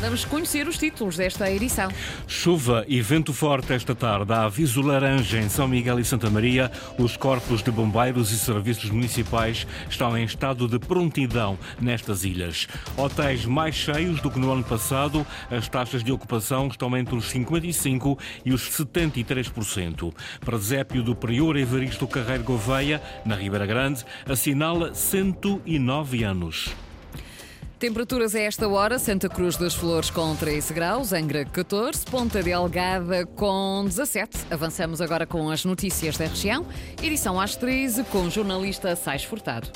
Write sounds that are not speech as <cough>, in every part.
Vamos conhecer os títulos desta edição. Chuva e vento forte esta tarde. Há aviso laranja em São Miguel e Santa Maria. Os corpos de bombeiros e serviços municipais estão em estado de prontidão nestas ilhas. Hotéis mais cheios do que no ano passado. As taxas de ocupação estão entre os 55% e os 73%. Presépio do Prior Evaristo Carreiro Gouveia, na Ribeira Grande, assinala 109 anos. Temperaturas a esta hora: Santa Cruz das Flores com 13 graus, Angra 14, Ponta Delgada com 17. Avançamos agora com as notícias da região. Edição às 13 com jornalista Sais Furtado.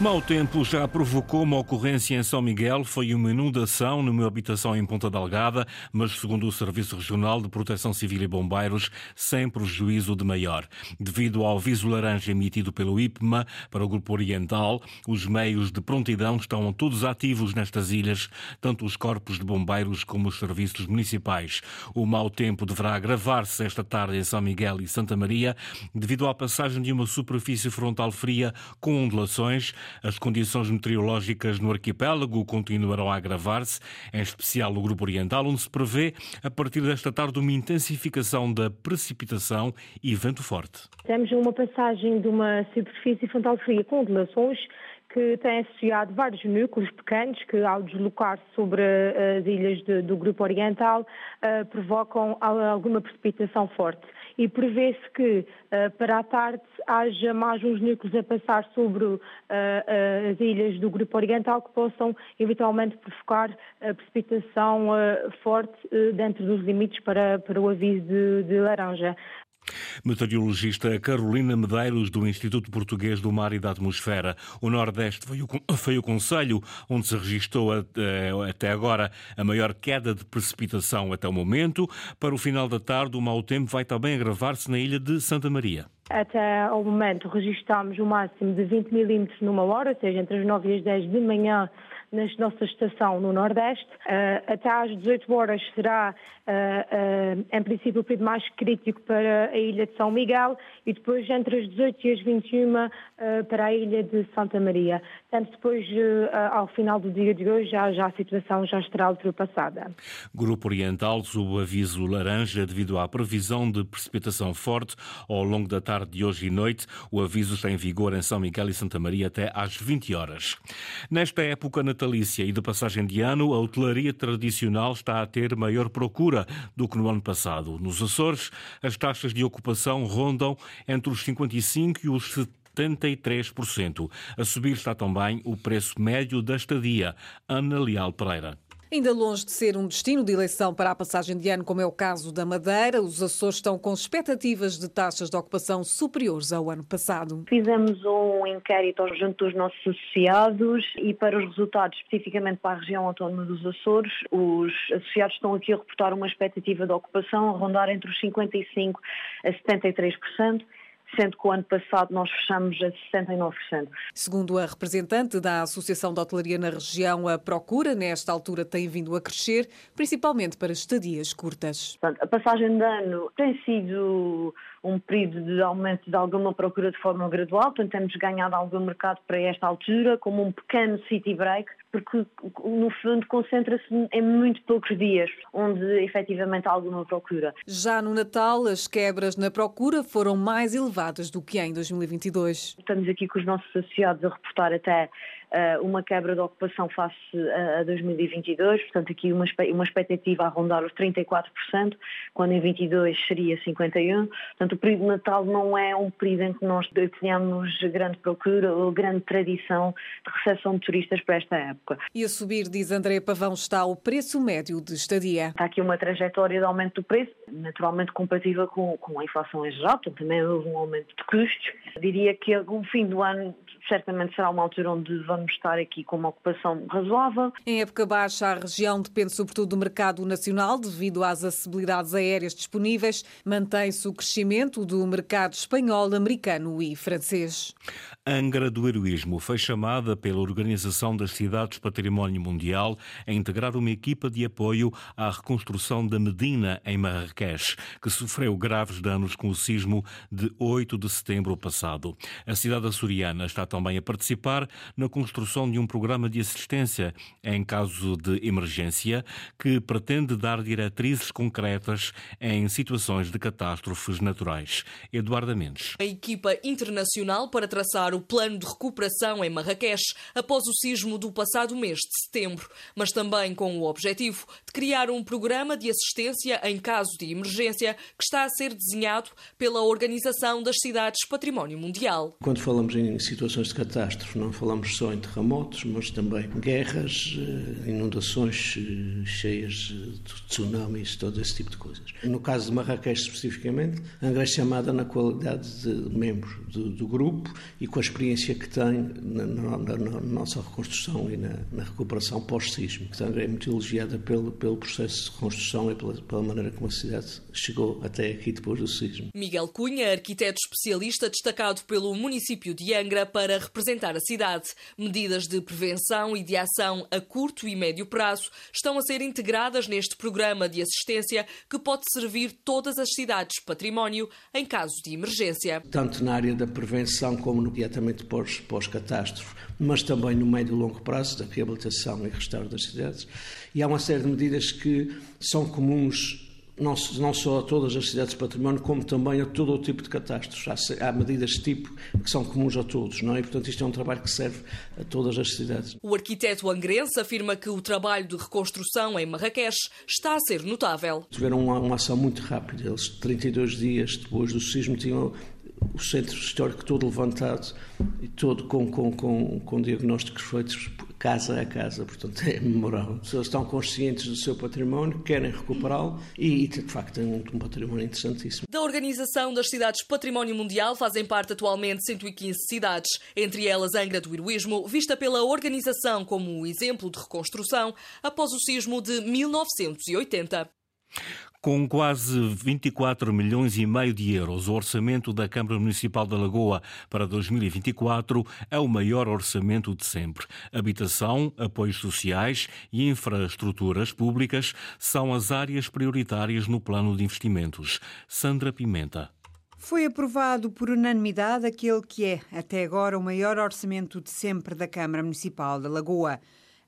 Mau tempo já provocou uma ocorrência em São Miguel. Foi uma inundação numa habitação em Ponta Delgada, mas segundo o Serviço Regional de Proteção Civil e Bombeiros, sem prejuízo de maior. Devido ao aviso laranja emitido pelo IPMA para o Grupo Oriental, os meios de prontidão estão todos ativos nestas ilhas, tanto os corpos de bombeiros como os serviços municipais. O mau tempo deverá agravar-se esta tarde em São Miguel e Santa Maria, devido à passagem de uma superfície frontal fria com ondulações as condições meteorológicas no arquipélago continuarão a agravar-se, em especial no Grupo Oriental, onde se prevê, a partir desta tarde, uma intensificação da precipitação e vento forte. Temos uma passagem de uma superfície frontal fria com ondulações que tem associado vários núcleos pequenos que, ao deslocar-se sobre as ilhas de, do Grupo Oriental, uh, provocam alguma precipitação forte e prevê-se que uh, para a tarde haja mais uns núcleos a passar sobre uh, uh, as ilhas do Grupo Oriental que possam eventualmente provocar precipitação forte dentro dos limites para, para o aviso de, de laranja. Meteorologista Carolina Medeiros, do Instituto Português do Mar e da Atmosfera. O Nordeste foi o, <laughs> foi o Conselho onde se registrou até agora a maior queda de precipitação até o momento. Para o final da tarde, o mau tempo vai também agravar-se na ilha de Santa Maria. Até ao momento registramos o máximo de 20 milímetros numa hora, ou seja, entre as 9 e as 10 de manhã na nossa estação no Nordeste. Uh, até às 18 horas será, uh, em princípio, o período mais crítico para a ilha de São Miguel e depois entre as 18 e as 21 para a ilha de Santa Maria. Tanto depois, ao final do dia de hoje, já, já a situação já estará ultrapassada. Grupo Oriental sob aviso laranja devido à previsão de precipitação forte ao longo da tarde de hoje e noite. O aviso está em vigor em São Miguel e Santa Maria até às 20 horas. Nesta época, na natalícia e de passagem de ano, a hotelaria tradicional está a ter maior procura do que no ano passado. Nos Açores, as taxas de ocupação rondam entre os 55% e os 73%. A subir está também o preço médio da estadia. Ana Leal Pereira. Ainda longe de ser um destino de eleição para a passagem de ano, como é o caso da Madeira, os Açores estão com expectativas de taxas de ocupação superiores ao ano passado. Fizemos um inquérito junto dos nossos associados e para os resultados, especificamente para a região autónoma dos Açores, os associados estão aqui a reportar uma expectativa de ocupação a rondar entre os 55% a 73% sendo que o ano passado nós fechamos a 69%. Segundo a representante da Associação de Hotelaria na região, a procura nesta altura tem vindo a crescer, principalmente para estadias curtas. Portanto, a passagem de ano tem sido um período de aumento de alguma procura de forma gradual, portanto temos ganhado algum mercado para esta altura, como um pequeno city break, porque no fundo concentra-se em muito poucos dias, onde efetivamente há alguma procura. Já no Natal, as quebras na procura foram mais elevadas do que em 2022. Estamos aqui com os nossos associados a reportar até uma quebra de ocupação face a, a 2022, portanto aqui uma, uma expectativa a rondar os 34%, quando em 22 seria 51%. Portanto o período de Natal não é um período em que nós tenhamos grande procura ou grande tradição de recepção de turistas para esta época. E a subir, diz André Pavão, está o preço médio de estadia. Está aqui uma trajetória de aumento do preço, naturalmente compatível com, com a inflação em geral, portanto também houve um aumento de custos. Diria que no fim do ano certamente será uma altura onde vamos estar aqui com uma ocupação razoável. Em época baixa, a região depende sobretudo do mercado nacional devido às acessibilidades aéreas disponíveis. Mantém-se o crescimento do mercado espanhol, americano e francês. Angra do Heroísmo foi chamada pela Organização das Cidades Património Mundial a integrar uma equipa de apoio à reconstrução da Medina em Marrakech, que sofreu graves danos com o sismo de 8 de setembro passado. A cidade açoriana está também a participar na construção de um programa de assistência em caso de emergência que pretende dar diretrizes concretas em situações de catástrofes naturais. Eduardo Mendes. A equipa internacional para traçar o plano de recuperação em Marrakech após o sismo do passado mês de setembro, mas também com o objetivo de criar um programa de assistência em caso de emergência que está a ser desenhado pela Organização das Cidades Património Mundial. Quando falamos em situações de catástrofe, não falamos só em terremotos, mas também guerras, eh, inundações eh, cheias de tsunamis, todo esse tipo de coisas. No caso de Marrakech especificamente, Angra é chamada na qualidade de membro do, do grupo e com a experiência que tem na, na, na, na nossa reconstrução e na, recuperação pós-sismo. Portanto, é muito elogiada pelo, pelo processo de reconstrução e pela, pela maneira como a cidade chegou até aqui depois do sismo. Miguel Cunha, arquiteto especialista destacado pelo município de Angra para representar a cidade. Medidas de prevenção e de ação a curto e médio prazo estão a ser integradas neste programa de assistência que pode servir todas as cidades património em caso de emergência. Tanto na área da prevenção como no imediatamente pós-catástrofe, mas também no médio e longo prazo da reabilitação e restauro das cidades. E há uma série de medidas que são comuns não, não só a todas as cidades de património, como também a todo o tipo de catástrofes. Há, há medidas tipo que são comuns a todos, não é? E, portanto, isto é um trabalho que serve a todas as cidades. O arquiteto angrense afirma que o trabalho de reconstrução em Marrakech está a ser notável. Tiveram uma, uma ação muito rápida. Eles, 32 dias depois do sismo, tinham o centro histórico todo levantado e todo com, com, com, com diagnósticos feitos casa a casa, portanto é memorável. As pessoas estão conscientes do seu património, querem recuperá-lo e, de facto, têm um, um património interessantíssimo. Da Organização das Cidades Património Mundial fazem parte atualmente 115 cidades, entre elas Angra do Heroísmo, vista pela organização como um exemplo de reconstrução após o sismo de 1980. Com quase 24 milhões e meio de euros, o orçamento da Câmara Municipal da Lagoa para 2024 é o maior orçamento de sempre. Habitação, apoios sociais e infraestruturas públicas são as áreas prioritárias no plano de investimentos. Sandra Pimenta. Foi aprovado por unanimidade aquele que é, até agora, o maior orçamento de sempre da Câmara Municipal da Lagoa.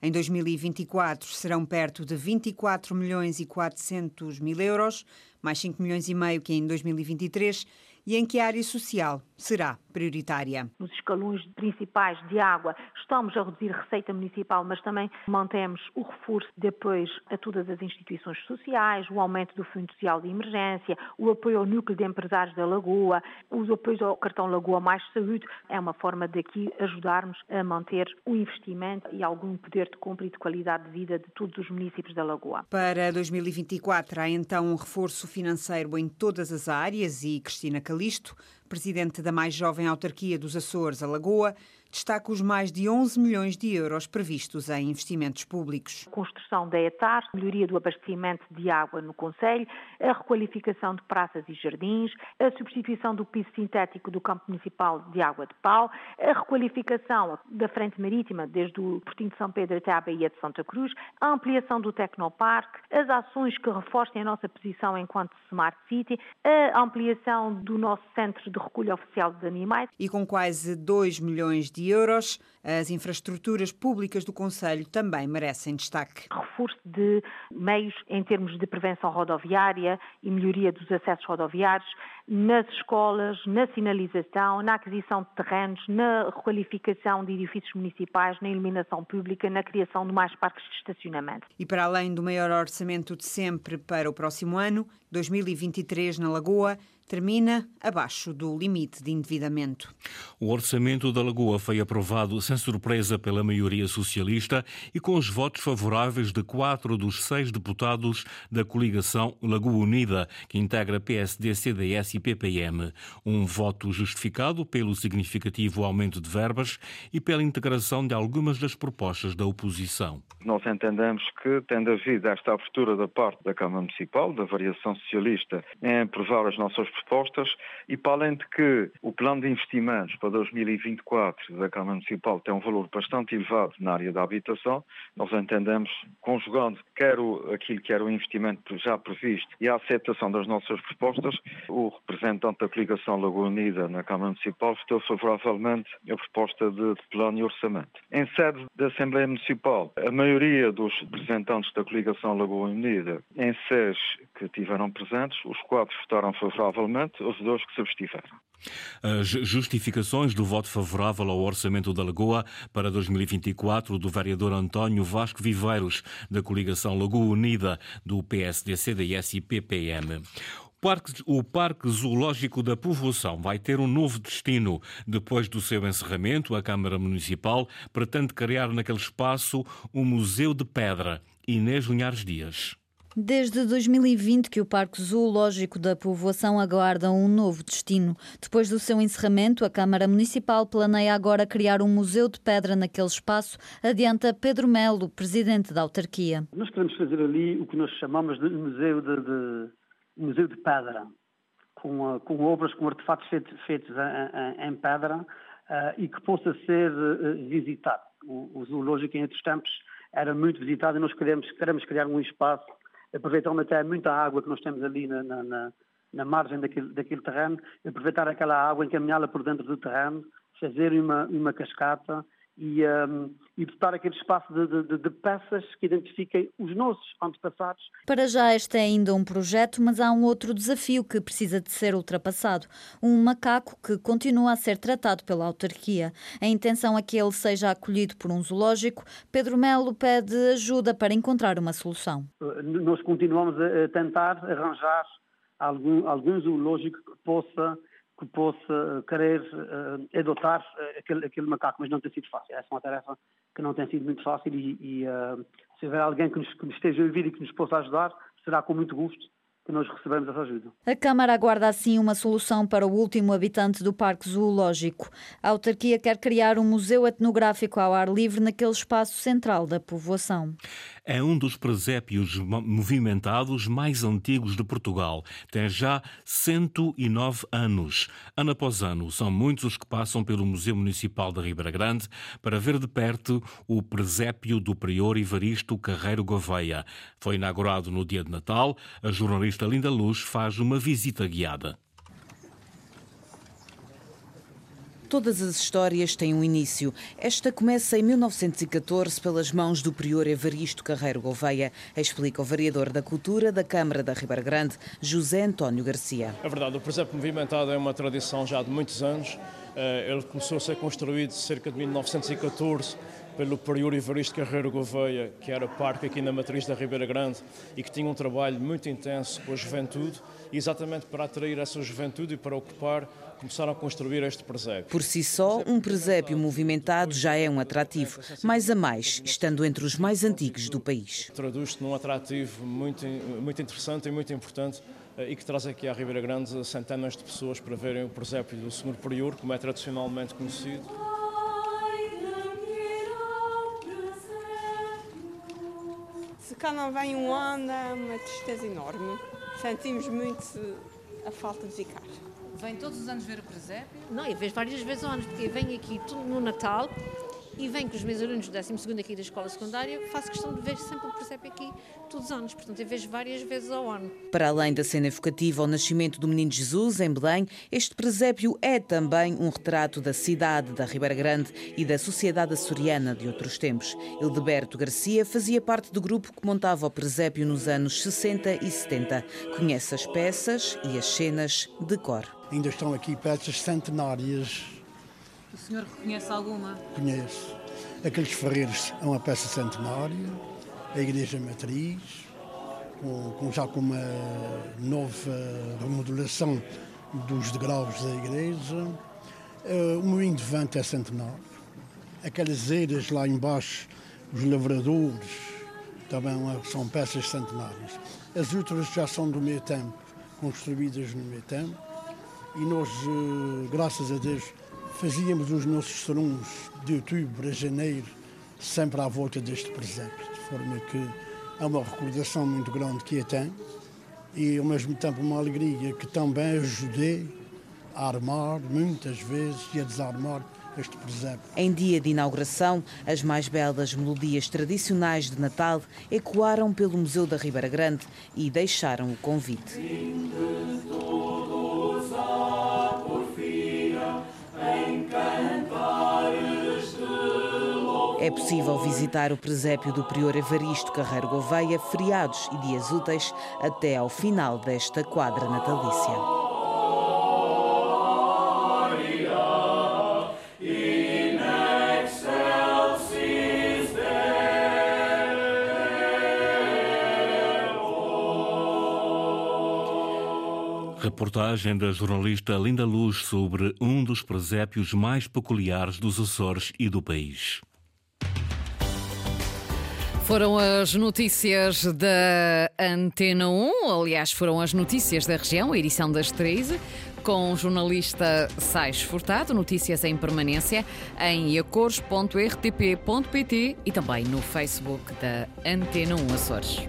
Em 2024 serão perto de 24 milhões e 400 mil euros, mais 5 milhões e meio que em 2023, e em que área social será prioritária. Nos escalões principais de água, estamos a reduzir receita municipal, mas também mantemos o reforço de apoios a todas as instituições sociais, o aumento do Fundo Social de Emergência, o apoio ao núcleo de empresários da Lagoa, os apoios ao cartão Lagoa Mais Saúde. É uma forma de aqui ajudarmos a manter o investimento e algum poder de compra e de qualidade de vida de todos os municípios da Lagoa. Para 2024 há então um reforço financeiro em todas as áreas e Cristina Calisto presidente da mais jovem autarquia dos Açores, a Lagoa, destaca os mais de 11 milhões de euros previstos em investimentos públicos. Construção da ETAR, melhoria do abastecimento de água no Conselho, a requalificação de praças e jardins, a substituição do piso sintético do campo municipal de água de pau, a requalificação da frente marítima desde o Portinho de São Pedro até a Baía de Santa Cruz, a ampliação do Tecnoparque, as ações que reforcem a nossa posição enquanto Smart City, a ampliação do nosso centro de recolha oficial de animais. E com quase 2 milhões de euros, as infraestruturas públicas do Conselho também merecem destaque. Reforço de meios em termos de prevenção rodoviária e melhoria dos acessos rodoviários, nas escolas, na sinalização, na aquisição de terrenos, na requalificação de edifícios municipais, na iluminação pública, na criação de mais parques de estacionamento. E para além do maior orçamento de sempre para o próximo ano, 2023 na Lagoa, termina abaixo do limite de endividamento. O orçamento da Lagoa foi aprovado sem surpresa pela maioria socialista e com os votos favoráveis de quatro dos seis deputados da coligação Lagoa Unida, que integra PSD, CDS SIPPM. Um voto justificado pelo significativo aumento de verbas e pela integração de algumas das propostas da oposição. Nós entendemos que, tendo havido esta abertura da parte da Câmara Municipal, da variação socialista, em aprovar as nossas propostas, e para além de que o plano de investimentos para 2024 da Câmara Municipal tem um valor bastante elevado na área da habitação, nós entendemos, conjugando quer aquilo que era o investimento já previsto e a aceitação das nossas propostas, o representante da coligação Lagoa Unida na Câmara Municipal votou favoravelmente a proposta de plano e orçamento. Em sede da Assembleia Municipal, a maioria dos representantes da coligação Lagoa Unida, em SES que tiveram presentes, os quatro votaram favoravelmente, os dois que se abstiveram. As justificações do voto favorável ao orçamento da Lagoa para 2024 do vereador António Vasco Viveiros, da coligação Lagoa Unida, do PSD, CDS e PPM. O Parque Zoológico da Povoação vai ter um novo destino. Depois do seu encerramento, a Câmara Municipal pretende criar naquele espaço um Museu de Pedra. Inês Linhares Dias. Desde 2020 que o Parque Zoológico da Povoação aguarda um novo destino. Depois do seu encerramento, a Câmara Municipal planeia agora criar um museu de pedra naquele espaço, adianta Pedro Melo, presidente da autarquia. Nós queremos fazer ali o que nós chamamos de museu de, de museu de pedra, com, com obras, com artefatos feitos, feitos em, em, pedra uh, e que possa ser uh, visitado. O, o zoológico em outros tempos era muito visitado e nós queremos, queremos criar um espaço aproveitando até muita água que nós temos ali na, na, na, na margem daquele, daquele terreno, aproveitar aquela água, encaminhá-la por dentro do terreno, fazer uma, uma cascata e, um, e dotar aquele espaço de, de, de, peças que identifiquem os nossos antepassados. Para já este é ainda um projeto, mas há um outro desafio que precisa de ser ultrapassado. Um macaco que continua a ser tratado pela autarquia. A intenção é que ele seja acolhido por um zoológico. Pedro Melo pede ajuda para encontrar uma solução. Nós continuamos a tentar arranjar algum, algum zoológico que possa que possa querer uh, adotar uh, aquele, aquele, macaco, mas não tem sido fácil. Essa é uma tarefa que não tem sido muito fácil e, e uh, se houver alguém que nos, que nos esteja a ouvir e que nos possa ajudar, será com muito gosto que nós recebemos essa ajuda. A Câmara aguarda assim uma solução para o último habitante do Parque Zoológico. A autarquia quer criar um museu etnográfico ao ar livre naquele espaço central da povoação. É um dos presépios movimentados mais antigos de Portugal. Tem já 109 anos. Ano após ano, são muitos os que passam pelo Museu Municipal da Ribeira Grande para ver de perto o presépio do prior Ivaristo Carreiro Gouveia. Foi inaugurado no dia de Natal. A jornalista jornalista Linda Luz faz uma visita guiada. Todas as histórias têm um início. Esta começa em 1914 pelas mãos do prior Evaristo Carreiro Gouveia, explica o vereador da Cultura da Câmara da Ribeira Grande, José António Garcia. É verdade, o presépio movimentado é uma tradição já de muitos anos. Eh, ele começou a ser construído cerca de 1914 pelo prior Evaristo Carreiro Gouveia, que era parque aqui na matriz da Ribeira Grande e que tinha um trabalho muito intenso com a juventude, e exatamente para atrair essa juventude e para ocupar começaram a construir este presépio. Por si só, um presépio movimentado já é um atrativo, mais a mais, estando entre os mais antigos do país. Traduz-se num atrativo muito, muito interessante e muito importante eh, e que traz aqui à Ribeira Grande centenas de pessoas para verem o presépio do Senhor Prior, como é tradicionalmente conhecido. Cá não vem um ano, é uma tristeza enorme. Sentimos muito a falta de ficar. Vem todos os anos ver o presépio? Não, eu vejo várias vezes ao ano, porque vem aqui tudo no Natal e venho com os meus alunos do 12 aqui da escola secundária, faço questão de ver sempre o presépio aqui todos os anos, portanto eu vejo várias vezes ao ano. Para além da cena evocativa ao nascimento do menino Jesus em Belém, este presépio é também um retrato da cidade da Ribeira Grande e da sociedade açoriana de outros tempos. Hildeberto Garcia fazia parte do grupo que montava o presépio nos anos 60 e 70. Conhece as peças e as cenas de cor. Ainda estão aqui peças centenárias o senhor reconhece alguma? Conheço. Aqueles ferreiros é uma peça centenária, a Igreja Matriz, com, com, já com uma nova remodelação dos degraus da igreja. Uh, o moinho de vento é centenário. Aquelas eiras lá embaixo, os lavradores, também são peças centenárias. As outras já são do meio tempo, construídas no meio tempo e nós, eh, graças a Deus, fazíamos os nossos serões de outubro a janeiro sempre à volta deste presépio, de forma que é uma recordação muito grande que a tem e ao mesmo tempo uma alegria que também ajudei a armar muitas vezes e a desarmar este presépio. Em dia de inauguração, as mais belas melodias tradicionais de Natal ecoaram pelo Museu da Ribeira Grande e deixaram o convite. É possível visitar o presépio do Prior Evaristo Carreiro Gouveia, feriados e dias úteis, até ao final desta quadra natalícia. Reportagem da jornalista Linda Luz sobre um dos presépios mais peculiares dos Açores e do país. Foram as notícias da Antena 1, aliás, foram as notícias da região, a edição das 13, com o jornalista Sais Furtado, notícias em permanência em acores.rtp.pt e também no Facebook da Antena 1 Açores.